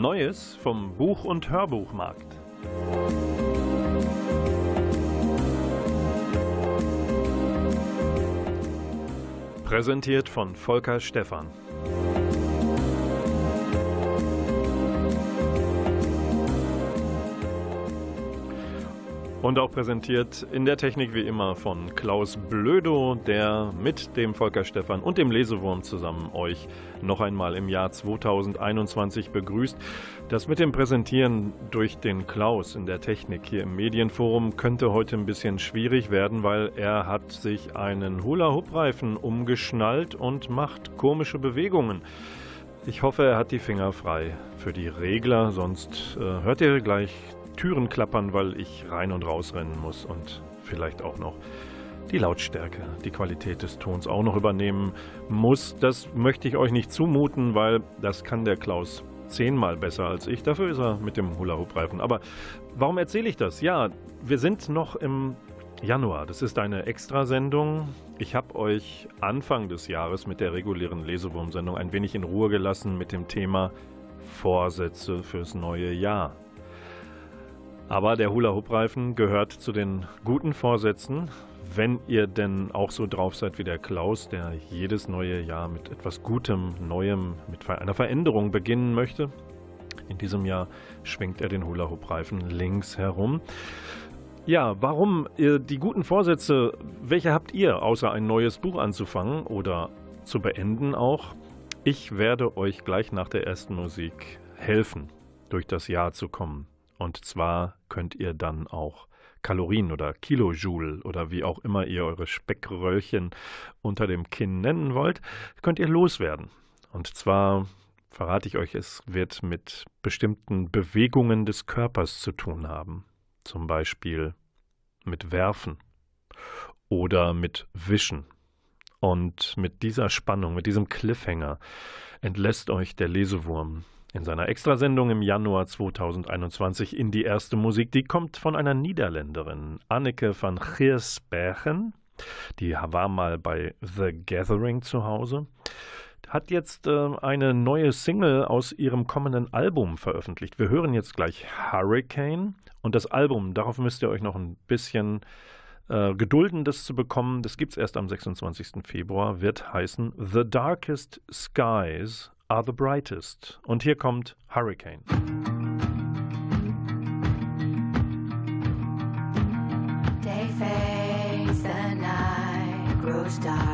Neues vom Buch- und Hörbuchmarkt. Präsentiert von Volker Stephan. Und auch präsentiert in der Technik wie immer von Klaus Blödo, der mit dem Volker Stephan und dem Lesewurm zusammen euch noch einmal im Jahr 2021 begrüßt. Das mit dem Präsentieren durch den Klaus in der Technik hier im Medienforum könnte heute ein bisschen schwierig werden, weil er hat sich einen Hula-Hoop-Reifen umgeschnallt und macht komische Bewegungen. Ich hoffe, er hat die Finger frei für die Regler, sonst äh, hört ihr gleich Türen klappern, weil ich rein und raus rennen muss und vielleicht auch noch die Lautstärke, die Qualität des Tons auch noch übernehmen muss. Das möchte ich euch nicht zumuten, weil das kann der Klaus zehnmal besser als ich. Dafür ist er mit dem Hula-Hoop-Reifen. Aber warum erzähle ich das? Ja, wir sind noch im Januar. Das ist eine Extrasendung. Ich habe euch Anfang des Jahres mit der regulären Lesewurm-Sendung ein wenig in Ruhe gelassen mit dem Thema Vorsätze fürs neue Jahr. Aber der Hula-Hoop-Reifen gehört zu den guten Vorsätzen. Wenn ihr denn auch so drauf seid wie der Klaus, der jedes neue Jahr mit etwas Gutem, Neuem, mit einer Veränderung beginnen möchte, in diesem Jahr schwenkt er den Hula-Hoop-Reifen links herum. Ja, warum die guten Vorsätze, welche habt ihr, außer ein neues Buch anzufangen oder zu beenden auch? Ich werde euch gleich nach der ersten Musik helfen, durch das Jahr zu kommen. Und zwar könnt ihr dann auch Kalorien oder Kilojoule oder wie auch immer ihr eure Speckröllchen unter dem Kinn nennen wollt, könnt ihr loswerden. Und zwar verrate ich euch, es wird mit bestimmten Bewegungen des Körpers zu tun haben. Zum Beispiel mit Werfen oder mit Wischen. Und mit dieser Spannung, mit diesem Cliffhanger entlässt euch der Lesewurm in seiner Extrasendung im Januar 2021 in die erste Musik. Die kommt von einer Niederländerin, Anneke van Giersbergen. Die war mal bei The Gathering zu Hause. Hat jetzt äh, eine neue Single aus ihrem kommenden Album veröffentlicht. Wir hören jetzt gleich Hurricane und das Album, darauf müsst ihr euch noch ein bisschen äh, gedulden, das zu bekommen. Das gibt es erst am 26. Februar, wird heißen The Darkest Skies are the brightest. Und hier kommt Hurricane. Day fades, the night grows dark.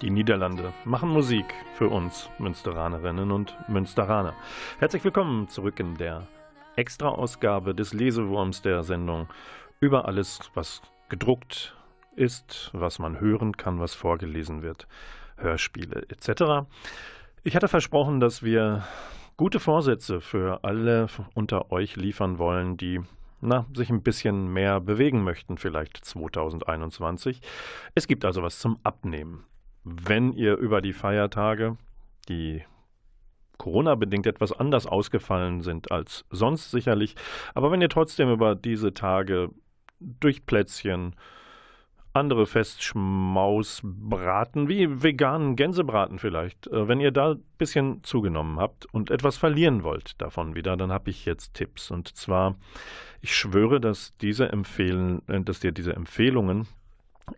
Die Niederlande machen Musik für uns Münsteranerinnen und Münsteraner. Herzlich willkommen zurück in der Extra-Ausgabe des Lesewurms der Sendung über alles, was gedruckt ist, was man hören kann, was vorgelesen wird, Hörspiele etc. Ich hatte versprochen, dass wir gute Vorsätze für alle unter euch liefern wollen, die na, sich ein bisschen mehr bewegen möchten, vielleicht 2021. Es gibt also was zum Abnehmen wenn ihr über die Feiertage, die Corona-bedingt etwas anders ausgefallen sind als sonst sicherlich, aber wenn ihr trotzdem über diese Tage durch Plätzchen, andere Festschmausbraten, wie veganen Gänsebraten vielleicht, äh, wenn ihr da ein bisschen zugenommen habt und etwas verlieren wollt davon wieder, dann habe ich jetzt Tipps. Und zwar, ich schwöre, dass diese empfehlen, äh, dass dir diese Empfehlungen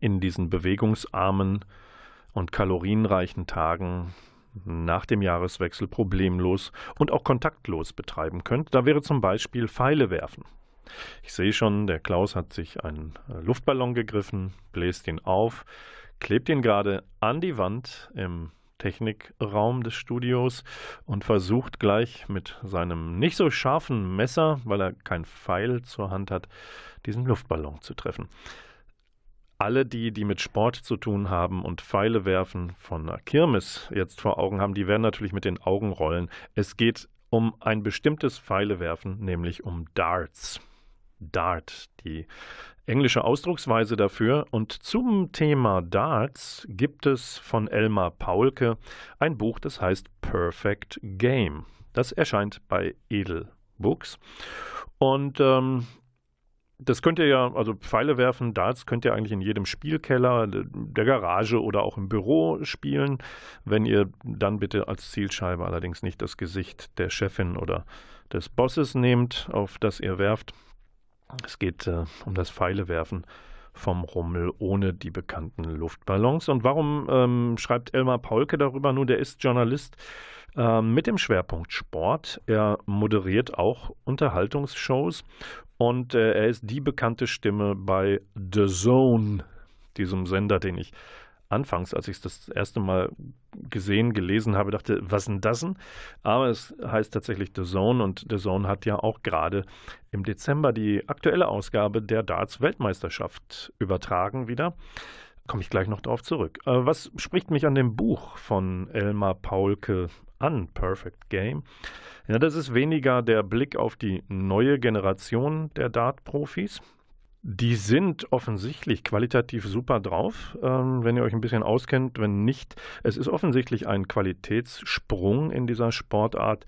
in diesen bewegungsarmen und kalorienreichen Tagen nach dem Jahreswechsel problemlos und auch kontaktlos betreiben könnt. Da wäre zum Beispiel Pfeile werfen. Ich sehe schon, der Klaus hat sich einen Luftballon gegriffen, bläst ihn auf, klebt ihn gerade an die Wand im Technikraum des Studios und versucht gleich mit seinem nicht so scharfen Messer, weil er kein Pfeil zur Hand hat, diesen Luftballon zu treffen alle die, die mit Sport zu tun haben und Pfeile werfen von einer Kirmes jetzt vor Augen haben, die werden natürlich mit den Augen rollen. Es geht um ein bestimmtes Pfeilewerfen, nämlich um Darts. Dart, die englische Ausdrucksweise dafür. Und zum Thema Darts gibt es von Elmar Paulke ein Buch, das heißt Perfect Game. Das erscheint bei Edel Books. Und ähm, das könnt ihr ja, also Pfeile werfen, Darts könnt ihr eigentlich in jedem Spielkeller, der Garage oder auch im Büro spielen, wenn ihr dann bitte als Zielscheibe allerdings nicht das Gesicht der Chefin oder des Bosses nehmt, auf das ihr werft. Es geht äh, um das Pfeilewerfen vom Rummel ohne die bekannten Luftballons. Und warum ähm, schreibt Elmar Paulke darüber? Nun, der ist Journalist äh, mit dem Schwerpunkt Sport. Er moderiert auch Unterhaltungsshows und äh, er ist die bekannte Stimme bei The Zone, diesem Sender, den ich anfangs, als ich es das erste Mal gesehen, gelesen habe, dachte, was denn das denn? Aber es heißt tatsächlich The Zone und The Zone hat ja auch gerade im Dezember die aktuelle Ausgabe der Darts-Weltmeisterschaft übertragen wieder. Komme ich gleich noch darauf zurück. Äh, was spricht mich an dem Buch von Elmar Paulke an, Perfect Game? Ja, das ist weniger der Blick auf die neue Generation der Dart-Profis. Die sind offensichtlich qualitativ super drauf, ähm, wenn ihr euch ein bisschen auskennt. Wenn nicht, es ist offensichtlich ein Qualitätssprung in dieser Sportart,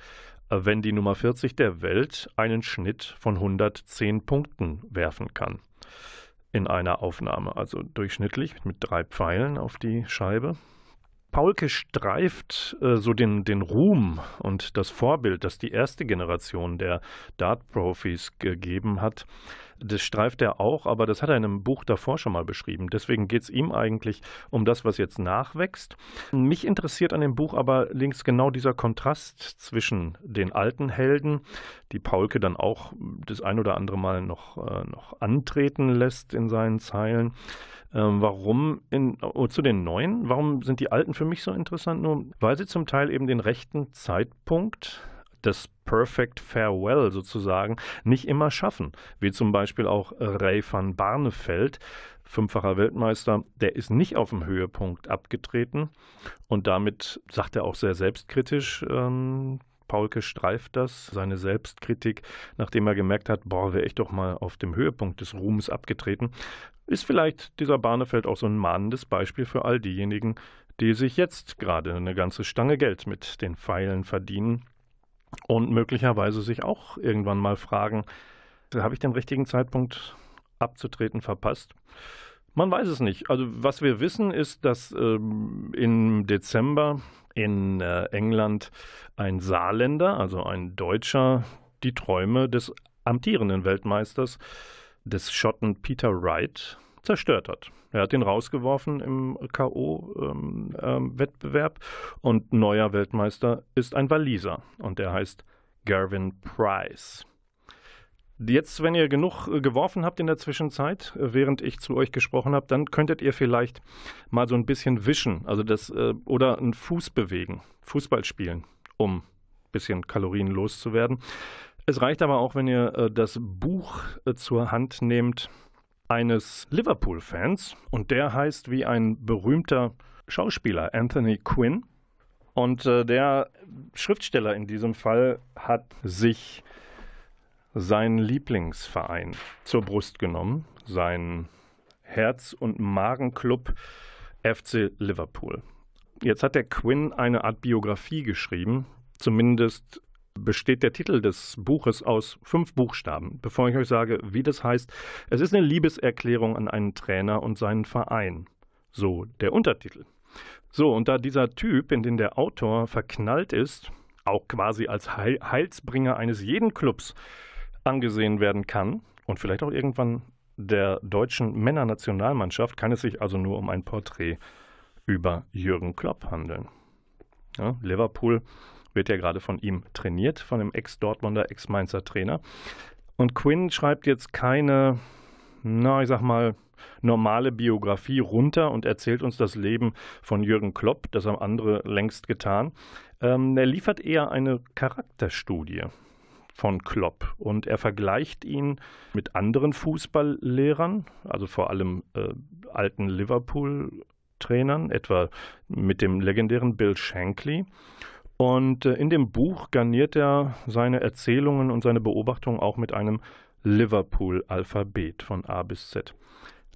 äh, wenn die Nummer 40 der Welt einen Schnitt von 110 Punkten werfen kann in einer Aufnahme, also durchschnittlich mit drei Pfeilen auf die Scheibe. Paulke streift äh, so den, den Ruhm und das Vorbild, das die erste Generation der Dart-Profis gegeben hat, das streift er auch, aber das hat er in einem Buch davor schon mal beschrieben. Deswegen geht es ihm eigentlich um das, was jetzt nachwächst. Mich interessiert an dem Buch aber links genau dieser Kontrast zwischen den alten Helden, die Paulke dann auch das ein oder andere Mal noch, äh, noch antreten lässt in seinen Zeilen. Ähm, warum in, oh, zu den neuen? Warum sind die alten für mich so interessant? Nur weil sie zum Teil eben den rechten Zeitpunkt das Perfect Farewell sozusagen nicht immer schaffen. Wie zum Beispiel auch Ray van Barneveld, fünffacher Weltmeister, der ist nicht auf dem Höhepunkt abgetreten und damit sagt er auch sehr selbstkritisch, ähm, Paulke streift das, seine Selbstkritik, nachdem er gemerkt hat, boah, wäre ich doch mal auf dem Höhepunkt des Ruhms abgetreten, ist vielleicht dieser Barnefeld auch so ein mahnendes Beispiel für all diejenigen, die sich jetzt gerade eine ganze Stange Geld mit den Pfeilen verdienen und möglicherweise sich auch irgendwann mal fragen, habe ich den richtigen Zeitpunkt abzutreten verpasst? Man weiß es nicht. Also was wir wissen ist, dass ähm, im Dezember in äh, England ein Saarländer, also ein Deutscher, die Träume des amtierenden Weltmeisters, des Schotten Peter Wright, zerstört hat. Er hat ihn rausgeworfen im K.O.-Wettbewerb ähm, ähm, und neuer Weltmeister ist ein Waliser und der heißt Gervin Price. Jetzt, wenn ihr genug äh, geworfen habt in der Zwischenzeit, äh, während ich zu euch gesprochen habe, dann könntet ihr vielleicht mal so ein bisschen wischen, also das äh, oder einen Fuß bewegen, Fußball spielen, um ein bisschen Kalorien loszuwerden. Es reicht aber auch, wenn ihr das Buch zur Hand nehmt eines Liverpool-Fans und der heißt wie ein berühmter Schauspieler Anthony Quinn. Und der Schriftsteller in diesem Fall hat sich seinen Lieblingsverein zur Brust genommen, seinen Herz- und Magenclub FC Liverpool. Jetzt hat der Quinn eine Art Biografie geschrieben, zumindest besteht der Titel des Buches aus fünf Buchstaben. Bevor ich euch sage, wie das heißt, es ist eine Liebeserklärung an einen Trainer und seinen Verein. So der Untertitel. So, und da dieser Typ, in den der Autor verknallt ist, auch quasi als Heil Heilsbringer eines jeden Clubs, angesehen werden kann und vielleicht auch irgendwann der deutschen Männernationalmannschaft, kann es sich also nur um ein Porträt über Jürgen Klopp handeln. Ja, Liverpool wird ja gerade von ihm trainiert, von dem Ex-Dortmunder, Ex-Mainzer Trainer. Und Quinn schreibt jetzt keine, na, ich sag mal, normale Biografie runter und erzählt uns das Leben von Jürgen Klopp, das haben andere längst getan. Ähm, er liefert eher eine Charakterstudie von Klopp und er vergleicht ihn mit anderen Fußballlehrern, also vor allem äh, alten Liverpool-Trainern, etwa mit dem legendären Bill Shankly. Und äh, in dem Buch garniert er seine Erzählungen und seine Beobachtungen auch mit einem Liverpool-Alphabet von A bis Z.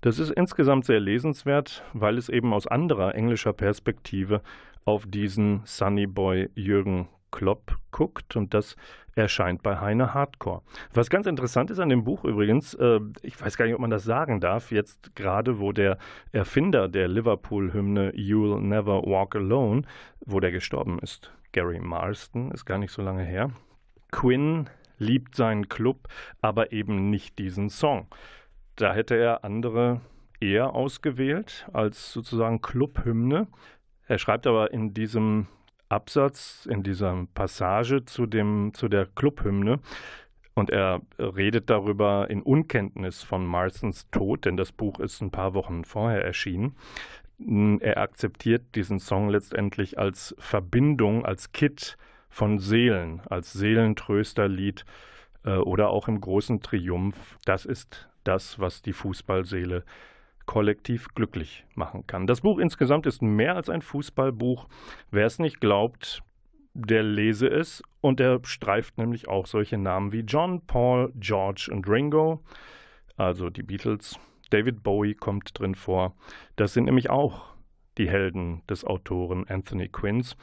Das ist insgesamt sehr lesenswert, weil es eben aus anderer englischer Perspektive auf diesen Sunny Boy Jürgen Klopp guckt und das erscheint bei Heine Hardcore. Was ganz interessant ist an dem Buch übrigens, äh, ich weiß gar nicht, ob man das sagen darf, jetzt gerade, wo der Erfinder der Liverpool-Hymne You'll Never Walk Alone, wo der gestorben ist, Gary Marston, ist gar nicht so lange her. Quinn liebt seinen Club, aber eben nicht diesen Song. Da hätte er andere eher ausgewählt als sozusagen Clubhymne. Er schreibt aber in diesem Absatz, in dieser Passage zu, dem, zu der Clubhymne. Und er redet darüber in Unkenntnis von Marsons Tod, denn das Buch ist ein paar Wochen vorher erschienen. Er akzeptiert diesen Song letztendlich als Verbindung, als Kit von Seelen, als Seelentrösterlied äh, oder auch im großen Triumph. Das ist das, was die Fußballseele kollektiv glücklich machen kann. Das Buch insgesamt ist mehr als ein Fußballbuch. Wer es nicht glaubt, der lese es und er streift nämlich auch solche Namen wie John, Paul, George und Ringo, also die Beatles. David Bowie kommt drin vor. Das sind nämlich auch die Helden des Autoren Anthony Quinns,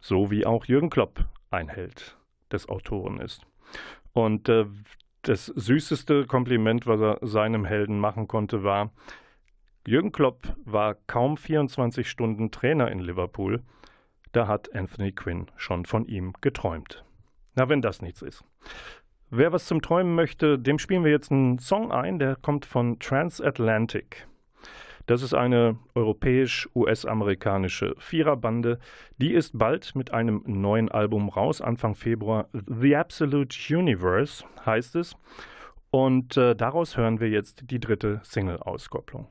so wie auch Jürgen Klopp ein Held des Autoren ist. Und äh, das süßeste Kompliment, was er seinem Helden machen konnte, war, Jürgen Klopp war kaum 24 Stunden Trainer in Liverpool. Da hat Anthony Quinn schon von ihm geträumt. Na, wenn das nichts ist. Wer was zum Träumen möchte, dem spielen wir jetzt einen Song ein, der kommt von Transatlantic. Das ist eine europäisch-US-amerikanische Viererbande. Die ist bald mit einem neuen Album raus, Anfang Februar. The Absolute Universe heißt es. Und äh, daraus hören wir jetzt die dritte Single-Auskopplung.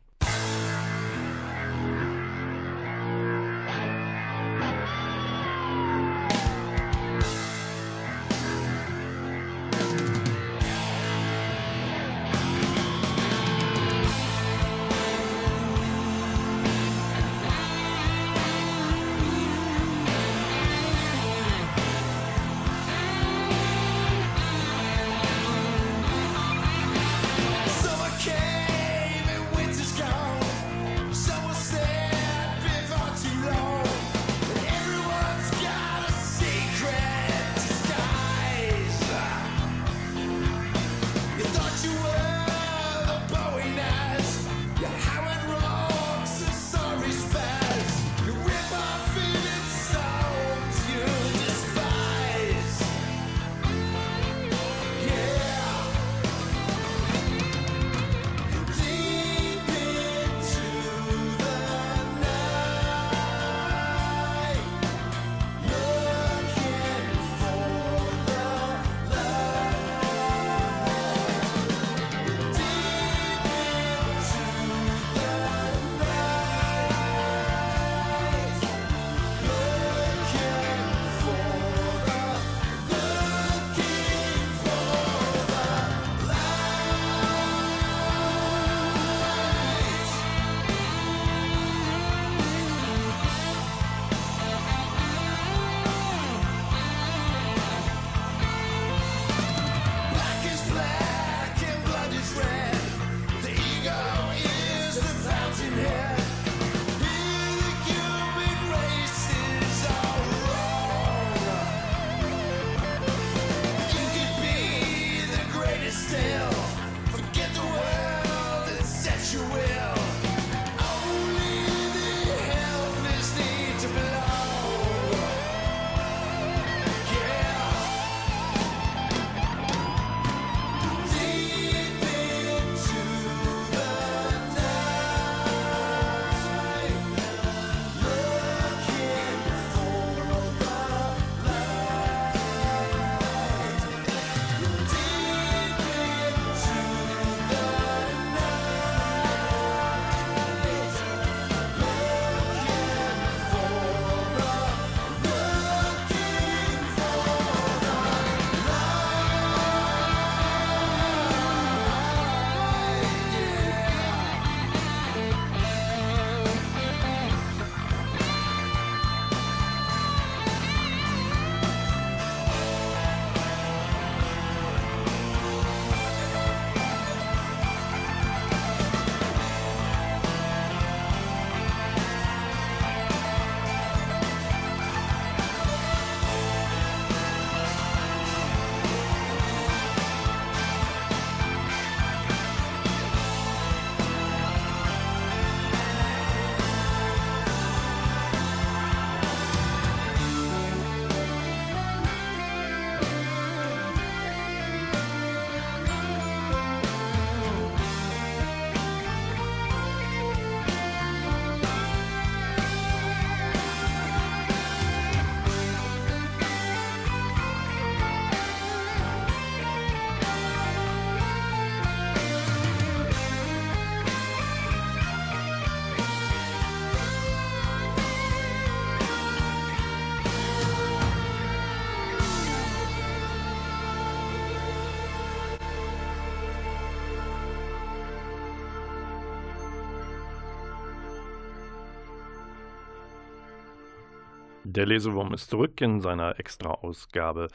Der Lesewurm ist zurück in seiner Extra-Ausgabe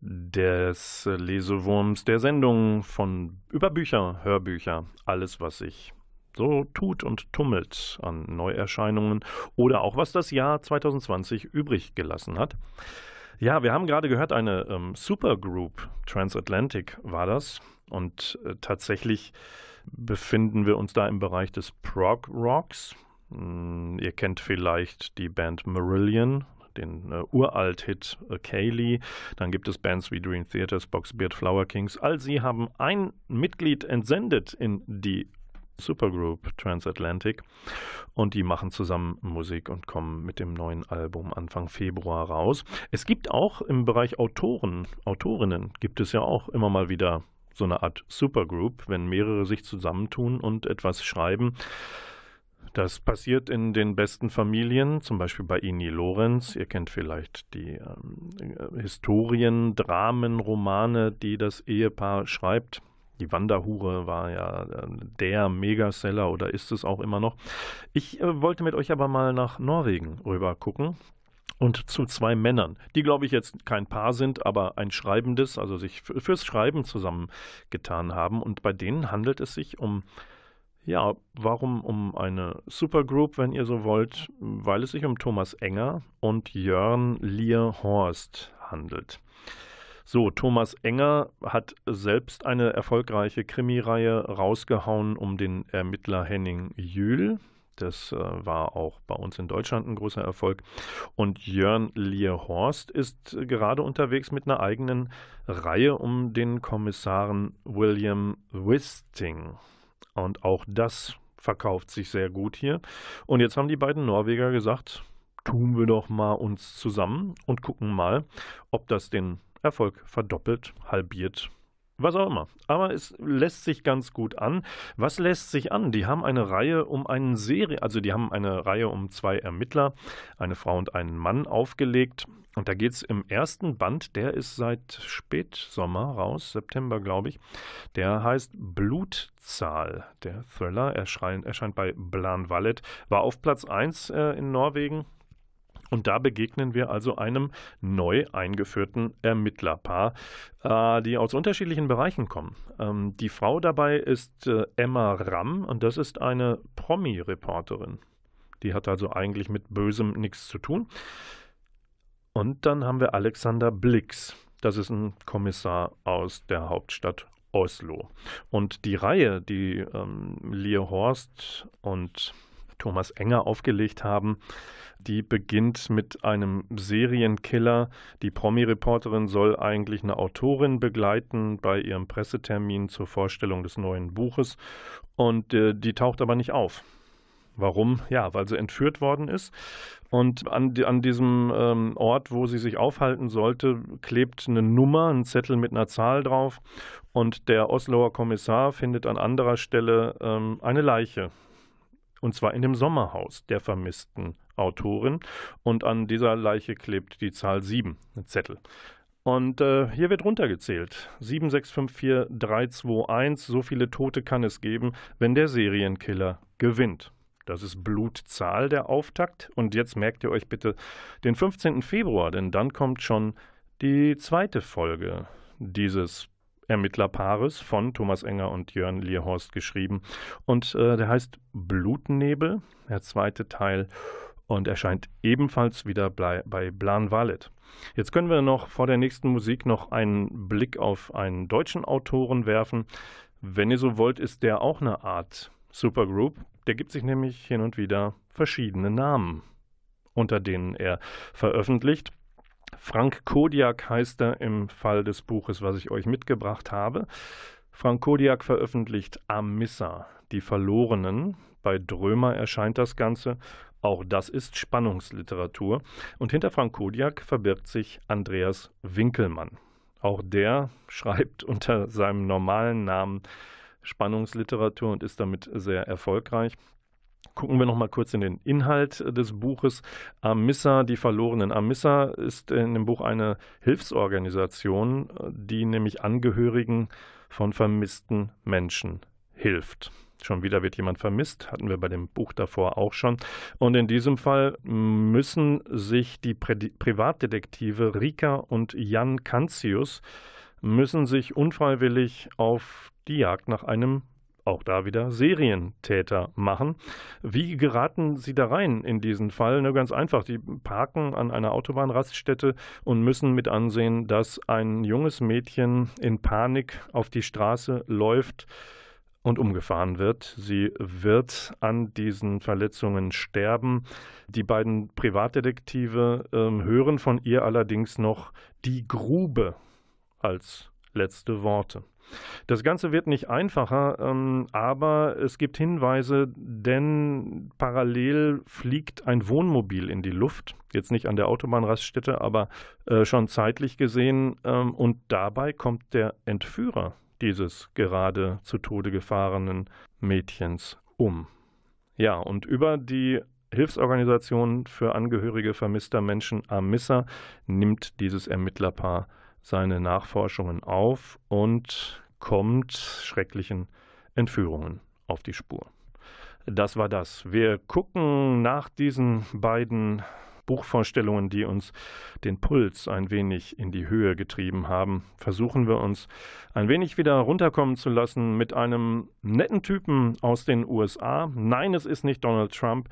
des Lesewurms der Sendung von über Bücher, Hörbücher, alles, was sich so tut und tummelt an Neuerscheinungen oder auch was das Jahr 2020 übrig gelassen hat. Ja, wir haben gerade gehört, eine ähm, Supergroup, Transatlantic war das. Und äh, tatsächlich befinden wir uns da im Bereich des Prog Rocks. Hm, ihr kennt vielleicht die Band Marillion, den äh, Uralt-Hit äh, Kaylee. Dann gibt es Bands wie Dream Theaters, Boxbeard, Flower Kings. All sie haben ein Mitglied entsendet in die Supergroup Transatlantic und die machen zusammen Musik und kommen mit dem neuen Album Anfang Februar raus. Es gibt auch im Bereich Autoren, Autorinnen gibt es ja auch immer mal wieder so eine Art Supergroup, wenn mehrere sich zusammentun und etwas schreiben. Das passiert in den besten Familien, zum Beispiel bei Ini Lorenz. Ihr kennt vielleicht die ähm, Historien, Dramen, Romane, die das Ehepaar schreibt. Die Wanderhure war ja äh, der Megaseller oder ist es auch immer noch. Ich äh, wollte mit euch aber mal nach Norwegen rüber gucken und zu zwei Männern, die, glaube ich, jetzt kein Paar sind, aber ein Schreibendes, also sich fürs Schreiben zusammengetan haben. Und bei denen handelt es sich um ja, warum um eine Supergroup, wenn ihr so wollt? Weil es sich um Thomas Enger und Jörn Lier-Horst handelt. So, Thomas Enger hat selbst eine erfolgreiche Krimireihe rausgehauen um den Ermittler Henning Jühl. Das äh, war auch bei uns in Deutschland ein großer Erfolg. Und Jörn Lier-Horst ist gerade unterwegs mit einer eigenen Reihe um den Kommissaren William Wisting. Und auch das verkauft sich sehr gut hier. Und jetzt haben die beiden Norweger gesagt, tun wir doch mal uns zusammen und gucken mal, ob das den Erfolg verdoppelt, halbiert, was auch immer. Aber es lässt sich ganz gut an. Was lässt sich an? Die haben eine Reihe um einen Serie, also die haben eine Reihe um zwei Ermittler, eine Frau und einen Mann aufgelegt. Und da geht es im ersten Band, der ist seit Spätsommer raus, September glaube ich. Der heißt Blutzahl. Der Thriller erscheint, erscheint bei Blan Wallet, war auf Platz 1 äh, in Norwegen. Und da begegnen wir also einem neu eingeführten Ermittlerpaar, äh, die aus unterschiedlichen Bereichen kommen. Ähm, die Frau dabei ist äh, Emma Ramm und das ist eine Promi-Reporterin. Die hat also eigentlich mit Bösem nichts zu tun. Und dann haben wir Alexander Blix. Das ist ein Kommissar aus der Hauptstadt Oslo. Und die Reihe, die ähm, Lear Horst und Thomas Enger aufgelegt haben, die beginnt mit einem Serienkiller. Die Promi-Reporterin soll eigentlich eine Autorin begleiten bei ihrem Pressetermin zur Vorstellung des neuen Buches und äh, die taucht aber nicht auf. Warum? Ja, weil sie entführt worden ist. Und an, an diesem ähm, Ort, wo sie sich aufhalten sollte, klebt eine Nummer, ein Zettel mit einer Zahl drauf. Und der Osloer Kommissar findet an anderer Stelle ähm, eine Leiche. Und zwar in dem Sommerhaus der vermissten Autorin. Und an dieser Leiche klebt die Zahl 7, ein Zettel. Und äh, hier wird runtergezählt. 7654321, so viele Tote kann es geben, wenn der Serienkiller gewinnt. Das ist Blutzahl der Auftakt. Und jetzt merkt ihr euch bitte den 15. Februar, denn dann kommt schon die zweite Folge dieses Ermittlerpaares von Thomas Enger und Jörn Lierhorst geschrieben. Und äh, der heißt Blutnebel, der zweite Teil, und erscheint ebenfalls wieder bei, bei Blan Wallet. Jetzt können wir noch vor der nächsten Musik noch einen Blick auf einen deutschen Autoren werfen. Wenn ihr so wollt, ist der auch eine Art Supergroup. Der gibt sich nämlich hin und wieder verschiedene Namen, unter denen er veröffentlicht. Frank Kodiak heißt er im Fall des Buches, was ich euch mitgebracht habe. Frank Kodiak veröffentlicht Amissa, die Verlorenen. Bei Drömer erscheint das Ganze. Auch das ist Spannungsliteratur. Und hinter Frank Kodiak verbirgt sich Andreas Winkelmann. Auch der schreibt unter seinem normalen Namen Spannungsliteratur und ist damit sehr erfolgreich. Gucken wir noch mal kurz in den Inhalt des Buches. Amissa, die Verlorenen. Amissa ist in dem Buch eine Hilfsorganisation, die nämlich Angehörigen von vermissten Menschen hilft. Schon wieder wird jemand vermisst, hatten wir bei dem Buch davor auch schon. Und in diesem Fall müssen sich die Pri Privatdetektive Rika und Jan Kanzius müssen sich unfreiwillig auf die Jagd nach einem auch da wieder Serientäter machen. Wie geraten Sie da rein in diesen Fall? Nur ganz einfach. Die parken an einer Autobahnraststätte und müssen mit ansehen, dass ein junges Mädchen in Panik auf die Straße läuft und umgefahren wird. Sie wird an diesen Verletzungen sterben. Die beiden Privatdetektive äh, hören von ihr allerdings noch die Grube als letzte Worte. Das Ganze wird nicht einfacher, ähm, aber es gibt Hinweise, denn parallel fliegt ein Wohnmobil in die Luft. Jetzt nicht an der Autobahnraststätte, aber äh, schon zeitlich gesehen. Ähm, und dabei kommt der Entführer dieses gerade zu Tode gefahrenen Mädchens um. Ja, und über die Hilfsorganisation für Angehörige vermisster Menschen AMISSA nimmt dieses Ermittlerpaar seine Nachforschungen auf und kommt schrecklichen Entführungen auf die Spur. Das war das. Wir gucken nach diesen beiden Buchvorstellungen, die uns den Puls ein wenig in die Höhe getrieben haben, versuchen wir uns ein wenig wieder runterkommen zu lassen mit einem netten Typen aus den USA. Nein, es ist nicht Donald Trump.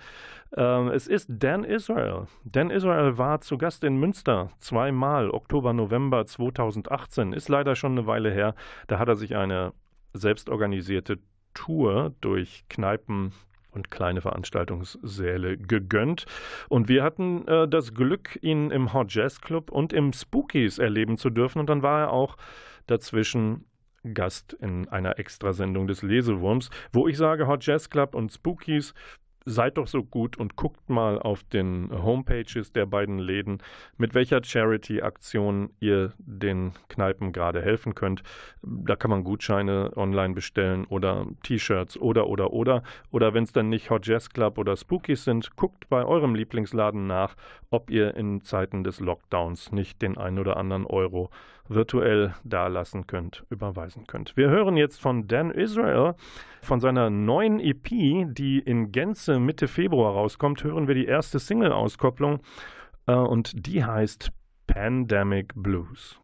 Äh, es ist Dan Israel. Dan Israel war zu Gast in Münster zweimal, Oktober, November 2018. Ist leider schon eine Weile her. Da hat er sich eine selbstorganisierte Tour durch Kneipen und kleine Veranstaltungssäle gegönnt. Und wir hatten äh, das Glück, ihn im Hot Jazz Club und im Spookies erleben zu dürfen. Und dann war er auch dazwischen Gast in einer Extrasendung des Lesewurms, wo ich sage, Hot Jazz Club und Spookies seid doch so gut und guckt mal auf den Homepages der beiden Läden, mit welcher Charity-Aktion ihr den Kneipen gerade helfen könnt. Da kann man Gutscheine online bestellen oder T-Shirts oder oder oder. Oder wenn es dann nicht Hot Jazz Club oder Spookies sind, guckt bei eurem Lieblingsladen nach, ob ihr in Zeiten des Lockdowns nicht den ein oder anderen Euro virtuell dalassen könnt, überweisen könnt. Wir hören jetzt von Dan Israel von seiner neuen EP, die in Gänze Mitte Februar rauskommt, hören wir die erste Single-Auskopplung äh, und die heißt Pandemic Blues.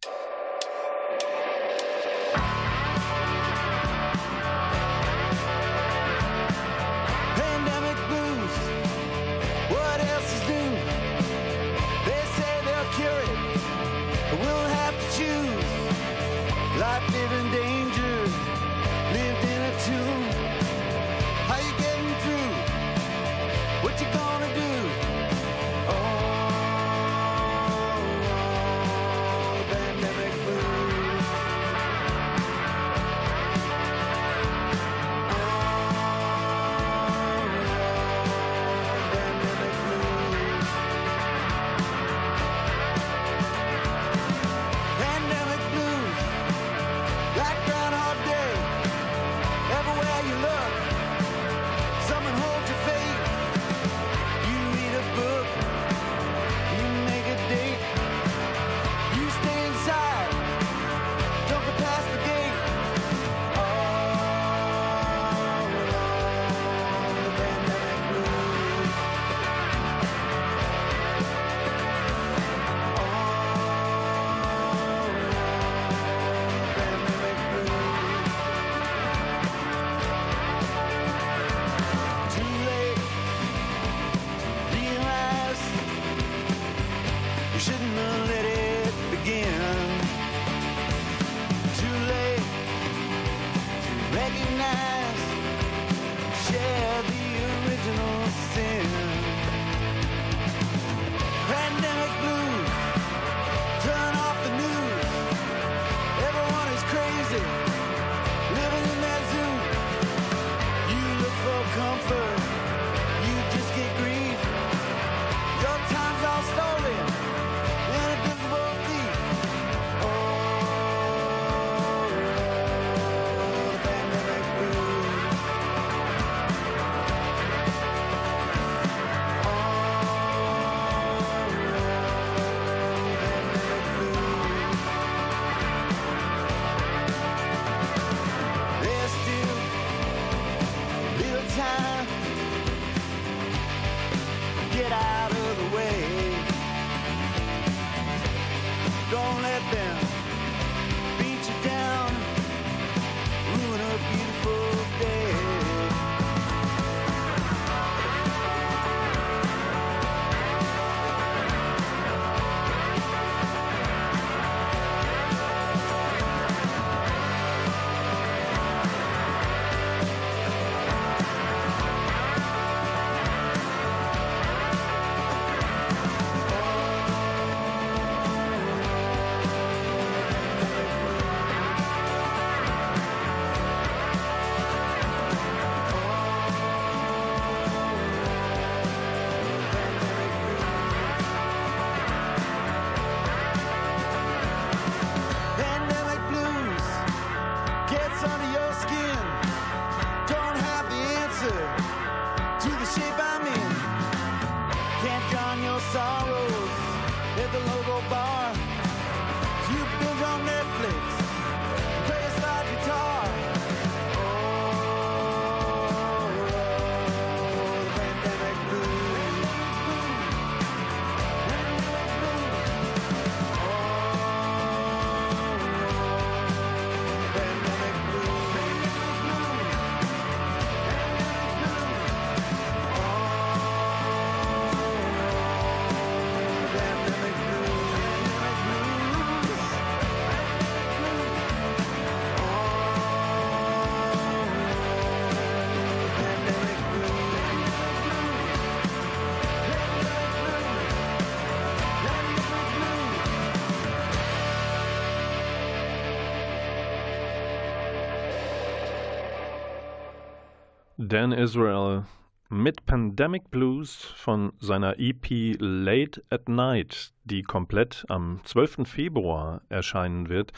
Dan Israel mit Pandemic Blues von seiner EP Late at Night, die komplett am 12. Februar erscheinen wird.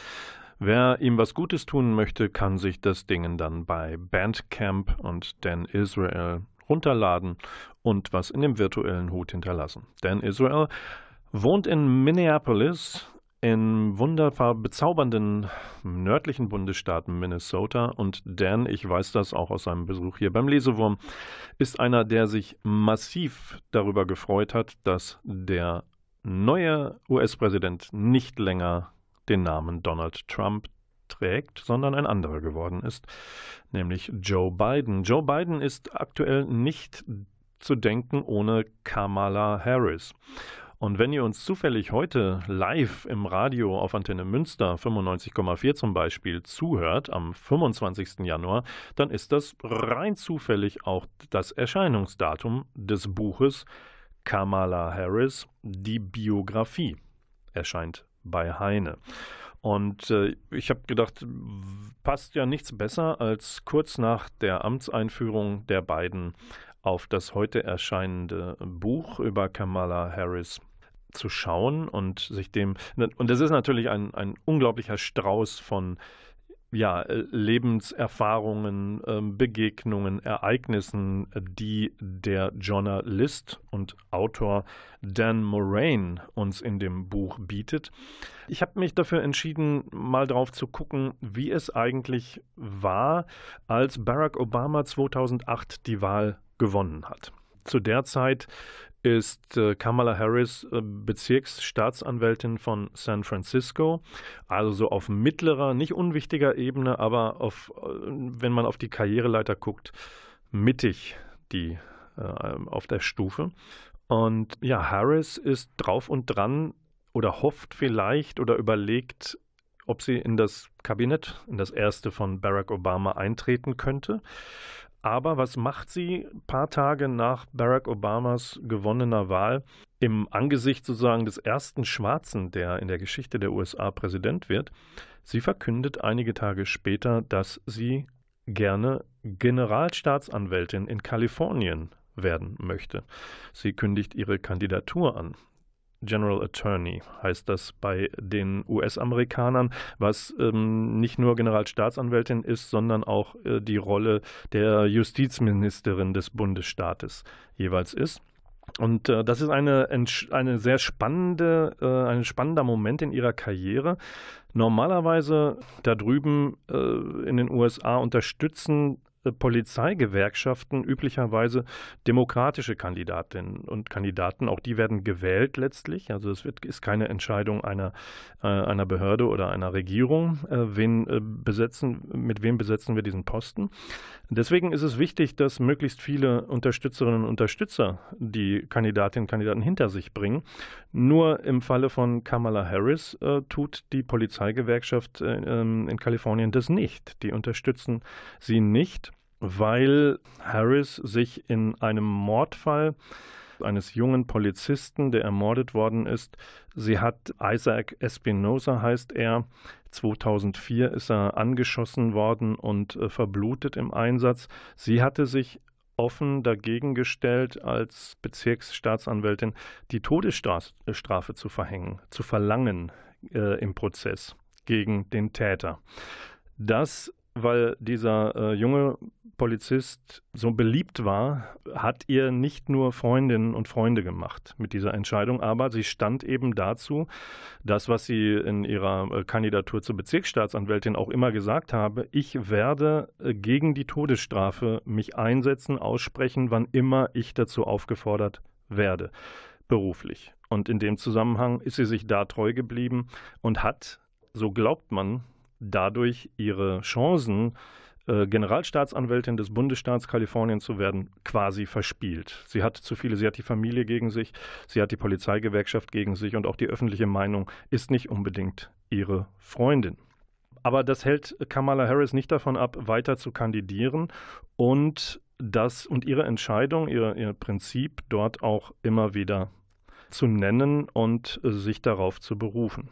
Wer ihm was Gutes tun möchte, kann sich das Ding dann bei Bandcamp und Dan Israel runterladen und was in dem virtuellen Hut hinterlassen. Dan Israel wohnt in Minneapolis im wunderbar bezaubernden nördlichen Bundesstaat Minnesota und Dan, ich weiß das auch aus seinem Besuch hier beim Lesewurm, ist einer, der sich massiv darüber gefreut hat, dass der neue US-Präsident nicht länger den Namen Donald Trump trägt, sondern ein anderer geworden ist, nämlich Joe Biden. Joe Biden ist aktuell nicht zu denken ohne Kamala Harris. Und wenn ihr uns zufällig heute live im Radio auf Antenne Münster 95,4 zum Beispiel zuhört, am 25. Januar, dann ist das rein zufällig auch das Erscheinungsdatum des Buches Kamala Harris, die Biografie, erscheint bei Heine. Und äh, ich habe gedacht, passt ja nichts besser, als kurz nach der Amtseinführung der beiden auf das heute erscheinende Buch über Kamala Harris zu schauen und sich dem. Und das ist natürlich ein, ein unglaublicher Strauß von ja, Lebenserfahrungen, ähm, Begegnungen, Ereignissen, die der Journalist und Autor Dan Moraine uns in dem Buch bietet. Ich habe mich dafür entschieden, mal drauf zu gucken, wie es eigentlich war, als Barack Obama 2008 die Wahl gewonnen hat. Zu der Zeit ist äh, Kamala Harris äh, Bezirksstaatsanwältin von San Francisco, also so auf mittlerer, nicht unwichtiger Ebene, aber auf, äh, wenn man auf die Karriereleiter guckt, mittig die äh, auf der Stufe. Und ja, Harris ist drauf und dran oder hofft vielleicht oder überlegt, ob sie in das Kabinett, in das erste von Barack Obama eintreten könnte. Aber was macht sie ein paar Tage nach Barack Obamas gewonnener Wahl im Angesicht sozusagen des ersten Schwarzen, der in der Geschichte der USA Präsident wird? Sie verkündet einige Tage später, dass sie gerne Generalstaatsanwältin in Kalifornien werden möchte. Sie kündigt ihre Kandidatur an. General Attorney heißt das bei den US-Amerikanern, was ähm, nicht nur Generalstaatsanwältin ist, sondern auch äh, die Rolle der Justizministerin des Bundesstaates jeweils ist. Und äh, das ist eine, eine sehr spannende, äh, ein spannender Moment in ihrer Karriere. Normalerweise da drüben äh, in den USA unterstützen Polizeigewerkschaften üblicherweise demokratische Kandidatinnen und Kandidaten. Auch die werden gewählt letztlich. Also es wird, ist keine Entscheidung einer, äh, einer Behörde oder einer Regierung, äh, wen äh, besetzen, mit wem besetzen wir diesen Posten. Deswegen ist es wichtig, dass möglichst viele Unterstützerinnen und Unterstützer die Kandidatinnen und Kandidaten hinter sich bringen. Nur im Falle von Kamala Harris äh, tut die Polizeigewerkschaft äh, ähm, in Kalifornien das nicht. Die unterstützen sie nicht, weil Harris sich in einem Mordfall eines jungen Polizisten, der ermordet worden ist. Sie hat Isaac Espinosa heißt er. 2004 ist er angeschossen worden und äh, verblutet im Einsatz. Sie hatte sich offen dagegen gestellt, als Bezirksstaatsanwältin die Todesstrafe zu verhängen, zu verlangen äh, im Prozess gegen den Täter. Das weil dieser äh, junge Polizist so beliebt war, hat ihr nicht nur Freundinnen und Freunde gemacht mit dieser Entscheidung, aber sie stand eben dazu, das, was sie in ihrer äh, Kandidatur zur Bezirksstaatsanwältin auch immer gesagt habe, ich werde äh, gegen die Todesstrafe mich einsetzen, aussprechen, wann immer ich dazu aufgefordert werde, beruflich. Und in dem Zusammenhang ist sie sich da treu geblieben und hat, so glaubt man, dadurch ihre Chancen, äh, Generalstaatsanwältin des Bundesstaats Kalifornien zu werden, quasi verspielt. Sie hat zu viele, sie hat die Familie gegen sich, sie hat die Polizeigewerkschaft gegen sich und auch die öffentliche Meinung ist nicht unbedingt ihre Freundin. Aber das hält Kamala Harris nicht davon ab, weiter zu kandidieren und das und ihre Entscheidung, ihr, ihr Prinzip dort auch immer wieder zu nennen und sich darauf zu berufen.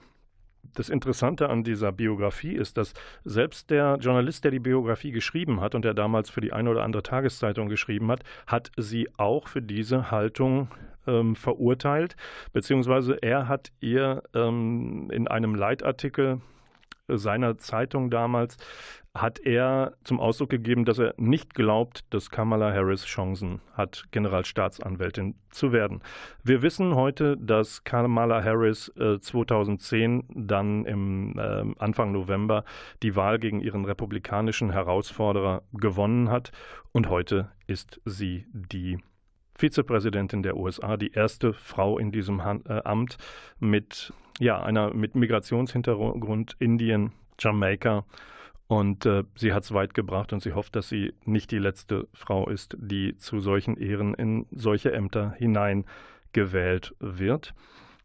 Das Interessante an dieser Biografie ist, dass selbst der Journalist, der die Biografie geschrieben hat und der damals für die eine oder andere Tageszeitung geschrieben hat, hat sie auch für diese Haltung ähm, verurteilt, beziehungsweise er hat ihr ähm, in einem Leitartikel seiner Zeitung damals hat er zum Ausdruck gegeben, dass er nicht glaubt, dass Kamala Harris Chancen hat, Generalstaatsanwältin zu werden. Wir wissen heute, dass Kamala Harris äh, 2010 dann im äh, Anfang November die Wahl gegen ihren republikanischen Herausforderer gewonnen hat und heute ist sie die Vizepräsidentin der USA, die erste Frau in diesem äh, Amt mit ja, einer mit Migrationshintergrund Indien, Jamaika und äh, sie hat es weit gebracht und sie hofft, dass sie nicht die letzte Frau ist, die zu solchen Ehren in solche Ämter hineingewählt wird.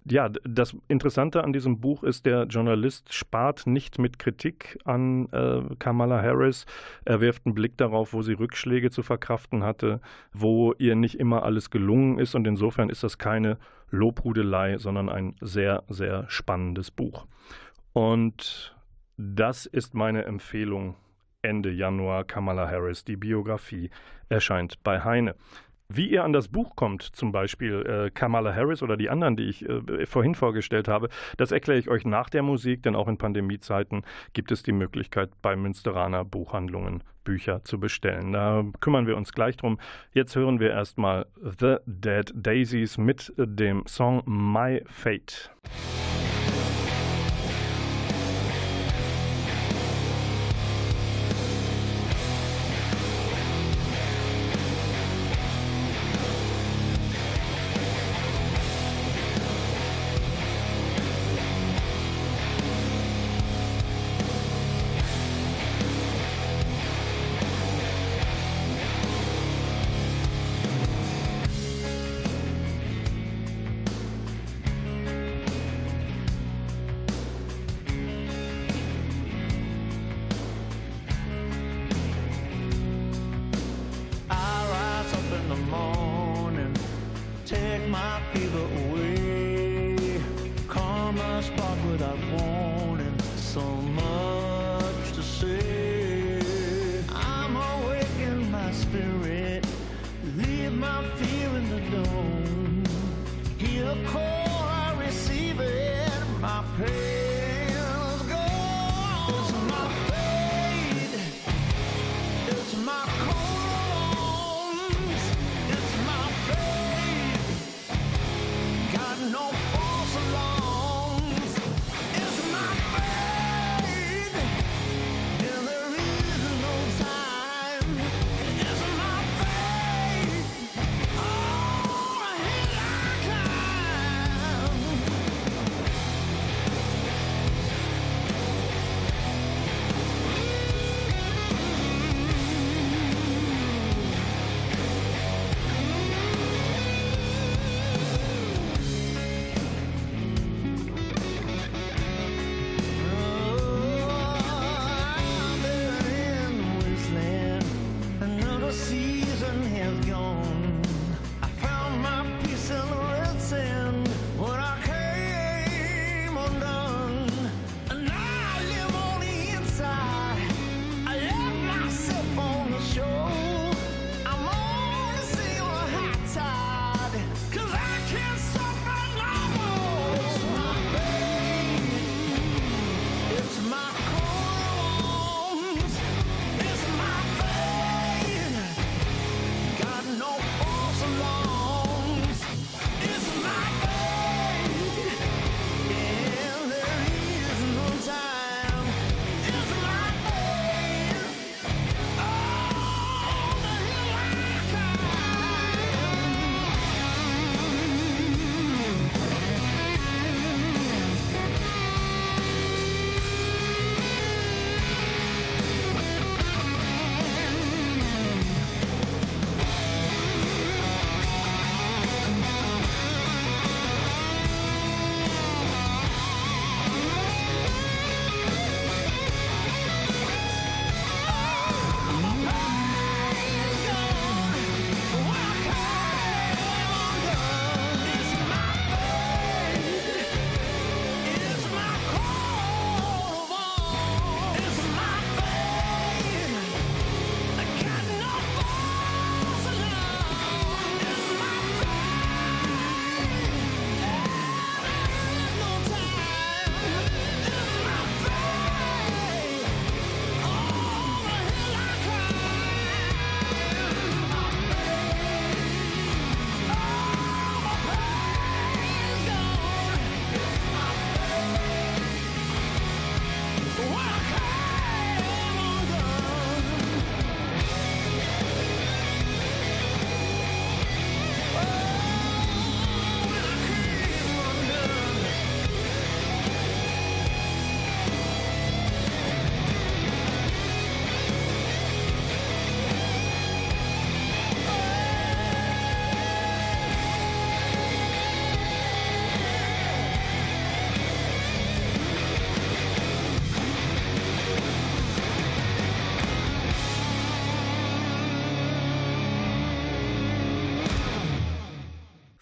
Ja, das Interessante an diesem Buch ist, der Journalist spart nicht mit Kritik an äh, Kamala Harris. Er wirft einen Blick darauf, wo sie Rückschläge zu verkraften hatte, wo ihr nicht immer alles gelungen ist. Und insofern ist das keine Lobhudelei, sondern ein sehr, sehr spannendes Buch. Und das ist meine Empfehlung. Ende Januar Kamala Harris, die Biografie, erscheint bei Heine. Wie ihr an das Buch kommt, zum Beispiel äh, Kamala Harris oder die anderen, die ich äh, vorhin vorgestellt habe, das erkläre ich euch nach der Musik, denn auch in Pandemiezeiten gibt es die Möglichkeit, bei Münsteraner Buchhandlungen Bücher zu bestellen. Da kümmern wir uns gleich drum. Jetzt hören wir erstmal The Dead Daisies mit dem Song My Fate.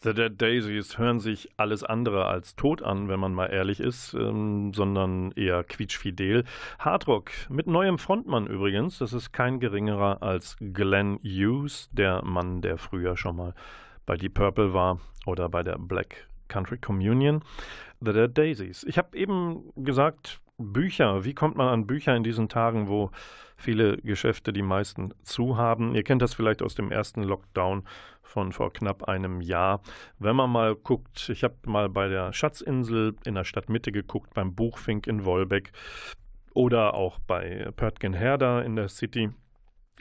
The Dead Daisies hören sich alles andere als tot an, wenn man mal ehrlich ist, ähm, sondern eher quietschfidel. Hardrock mit neuem Frontmann übrigens. Das ist kein geringerer als Glenn Hughes, der Mann, der früher schon mal bei Deep Purple war oder bei der Black Country Communion. The Dead Daisies. Ich habe eben gesagt, Bücher. Wie kommt man an Bücher in diesen Tagen, wo viele Geschäfte die meisten zu haben? Ihr kennt das vielleicht aus dem ersten Lockdown von vor knapp einem Jahr. Wenn man mal guckt, ich habe mal bei der Schatzinsel in der Stadtmitte geguckt, beim Buchfink in Wolbeck oder auch bei Pörtgen Herder in der City.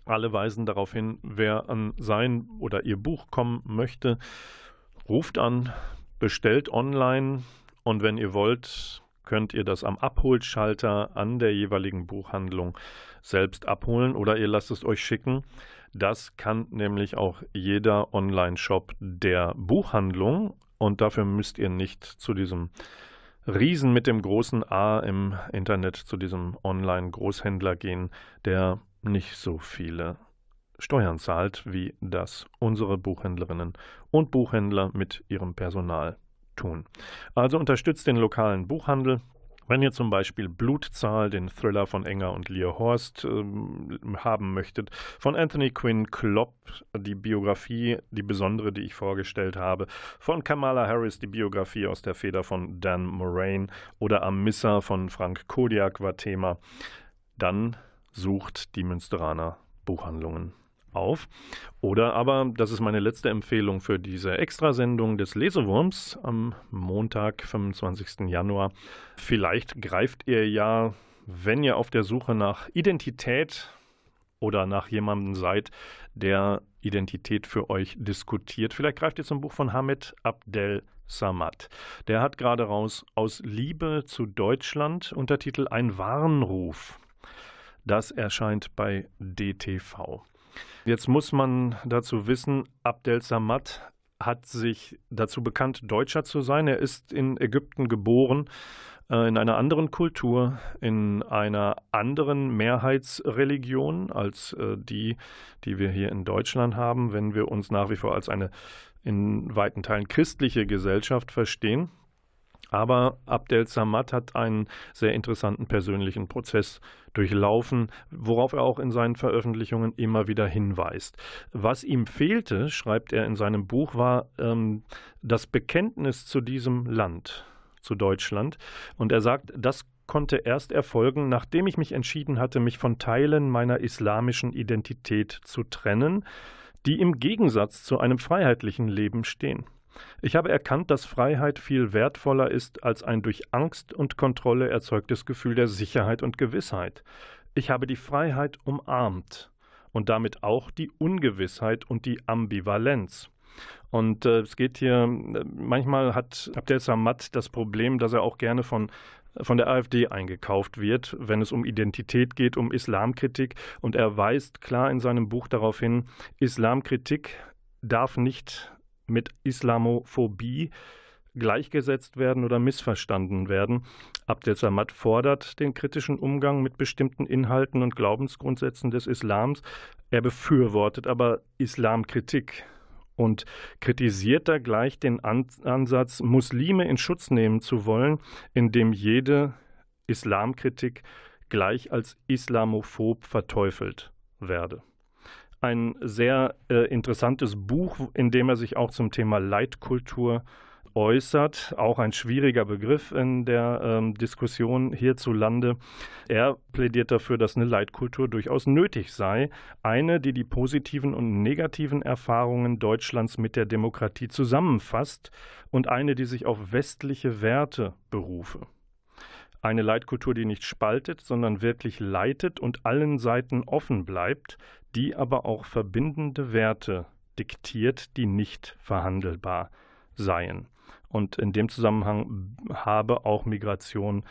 Alle weisen darauf hin, wer an sein oder ihr Buch kommen möchte, ruft an, bestellt online und wenn ihr wollt, könnt ihr das am Abholschalter an der jeweiligen Buchhandlung selbst abholen oder ihr lasst es euch schicken. Das kann nämlich auch jeder Online-Shop der Buchhandlung und dafür müsst ihr nicht zu diesem Riesen mit dem großen A im Internet, zu diesem Online-Großhändler gehen, der nicht so viele Steuern zahlt, wie das unsere Buchhändlerinnen und Buchhändler mit ihrem Personal tun. Also unterstützt den lokalen Buchhandel, wenn ihr zum Beispiel Blutzahl, den Thriller von Enger und Lear Horst ähm, haben möchtet, von Anthony Quinn Klopp, die Biografie, die besondere, die ich vorgestellt habe, von Kamala Harris, die Biografie aus der Feder von Dan Moraine oder Amissa von Frank Kodiak war Thema, dann sucht die Münsteraner Buchhandlungen auf. Oder aber, das ist meine letzte Empfehlung für diese Extrasendung des Lesewurms am Montag, 25. Januar. Vielleicht greift ihr ja, wenn ihr auf der Suche nach Identität oder nach jemandem seid, der Identität für euch diskutiert, vielleicht greift ihr zum Buch von Hamid Abdel Samad. Der hat gerade raus aus Liebe zu Deutschland Untertitel Ein Warnruf. Das erscheint bei DTV. Jetzt muss man dazu wissen, Abdel Samad hat sich dazu bekannt, Deutscher zu sein. Er ist in Ägypten geboren, äh, in einer anderen Kultur, in einer anderen Mehrheitsreligion als äh, die, die wir hier in Deutschland haben, wenn wir uns nach wie vor als eine in weiten Teilen christliche Gesellschaft verstehen. Aber Abdel Samad hat einen sehr interessanten persönlichen Prozess durchlaufen, worauf er auch in seinen Veröffentlichungen immer wieder hinweist. Was ihm fehlte, schreibt er in seinem Buch, war ähm, das Bekenntnis zu diesem Land, zu Deutschland. Und er sagt, das konnte erst erfolgen, nachdem ich mich entschieden hatte, mich von Teilen meiner islamischen Identität zu trennen, die im Gegensatz zu einem freiheitlichen Leben stehen. Ich habe erkannt, dass Freiheit viel wertvoller ist als ein durch Angst und Kontrolle erzeugtes Gefühl der Sicherheit und Gewissheit. Ich habe die Freiheit umarmt und damit auch die Ungewissheit und die Ambivalenz. Und äh, es geht hier, manchmal hat Abdel Samad das Problem, dass er auch gerne von von der AfD eingekauft wird, wenn es um Identität geht, um Islamkritik. Und er weist klar in seinem Buch darauf hin, Islamkritik darf nicht mit Islamophobie gleichgesetzt werden oder missverstanden werden. Abdel Samad fordert den kritischen Umgang mit bestimmten Inhalten und Glaubensgrundsätzen des Islams. Er befürwortet aber Islamkritik und kritisiert da gleich den Ansatz, Muslime in Schutz nehmen zu wollen, indem jede Islamkritik gleich als islamophob verteufelt werde ein sehr äh, interessantes Buch, in dem er sich auch zum Thema Leitkultur äußert. Auch ein schwieriger Begriff in der ähm, Diskussion hierzulande. Er plädiert dafür, dass eine Leitkultur durchaus nötig sei. Eine, die die positiven und negativen Erfahrungen Deutschlands mit der Demokratie zusammenfasst und eine, die sich auf westliche Werte berufe. Eine Leitkultur, die nicht spaltet, sondern wirklich leitet und allen Seiten offen bleibt, die aber auch verbindende Werte diktiert, die nicht verhandelbar seien. Und in dem Zusammenhang habe auch Migration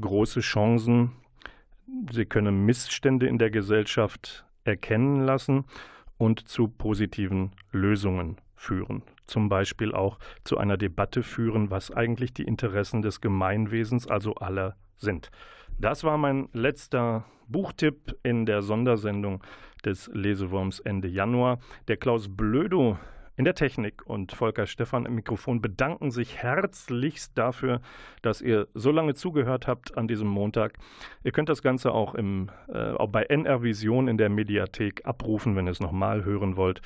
große Chancen. Sie können Missstände in der Gesellschaft erkennen lassen und zu positiven Lösungen führen. Zum Beispiel auch zu einer Debatte führen, was eigentlich die Interessen des Gemeinwesens, also aller, sind. Das war mein letzter Buchtipp in der Sondersendung des Lesewurms Ende Januar. Der Klaus Blödo in der Technik und Volker Stephan im Mikrofon bedanken sich herzlichst dafür, dass ihr so lange zugehört habt an diesem Montag. Ihr könnt das Ganze auch, im, äh, auch bei NR Vision in der Mediathek abrufen, wenn ihr es nochmal hören wollt.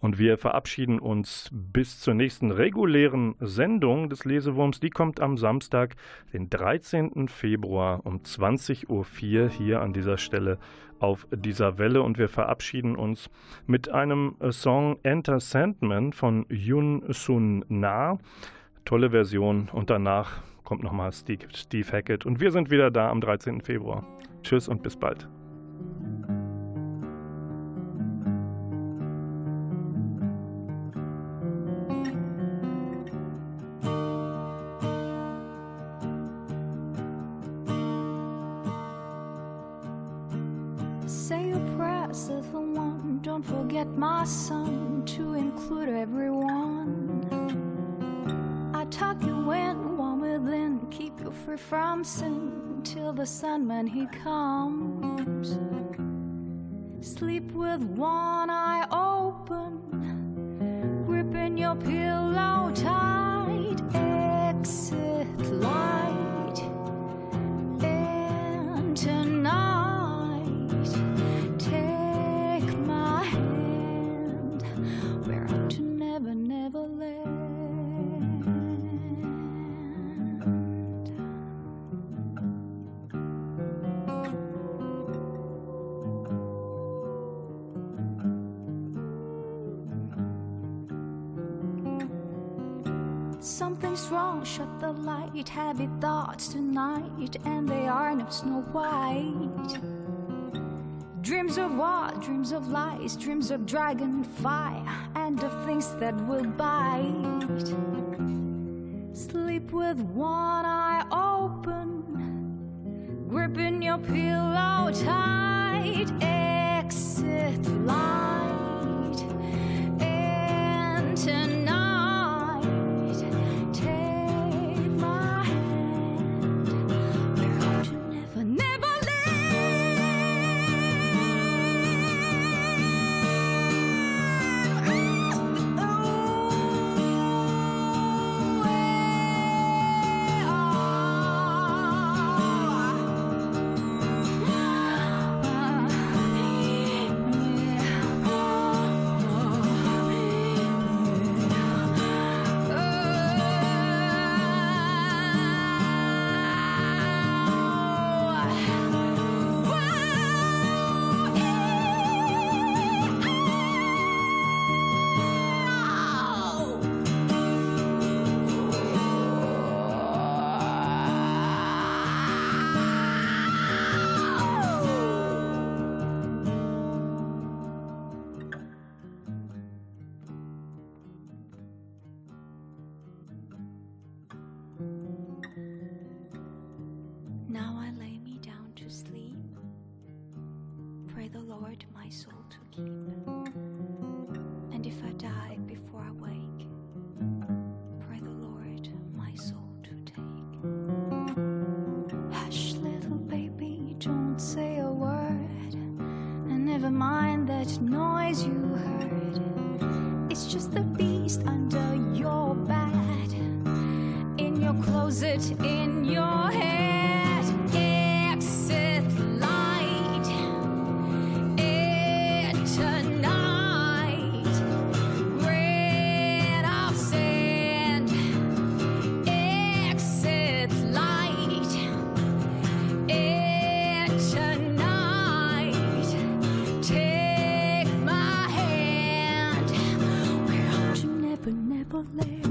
Und wir verabschieden uns bis zur nächsten regulären Sendung des Lesewurms. Die kommt am Samstag, den 13. Februar um 20.04 Uhr hier an dieser Stelle auf dieser Welle. Und wir verabschieden uns mit einem Song Enter Sandman von Yun Sun Na. Tolle Version. Und danach kommt nochmal Steve Hackett. Und wir sind wieder da am 13. Februar. Tschüss und bis bald. Don't forget my son to include everyone. I tuck you in, warm within, keep you free from sin till the Sandman he comes. Sleep with one eye open, gripping your pillow tight. Heavy thoughts tonight, and they are not snow white. Dreams of what? Dreams of lies, dreams of dragon fire, and of things that will bite. Sleep with one eye open, gripping your pillow tight. Exit light, and never, never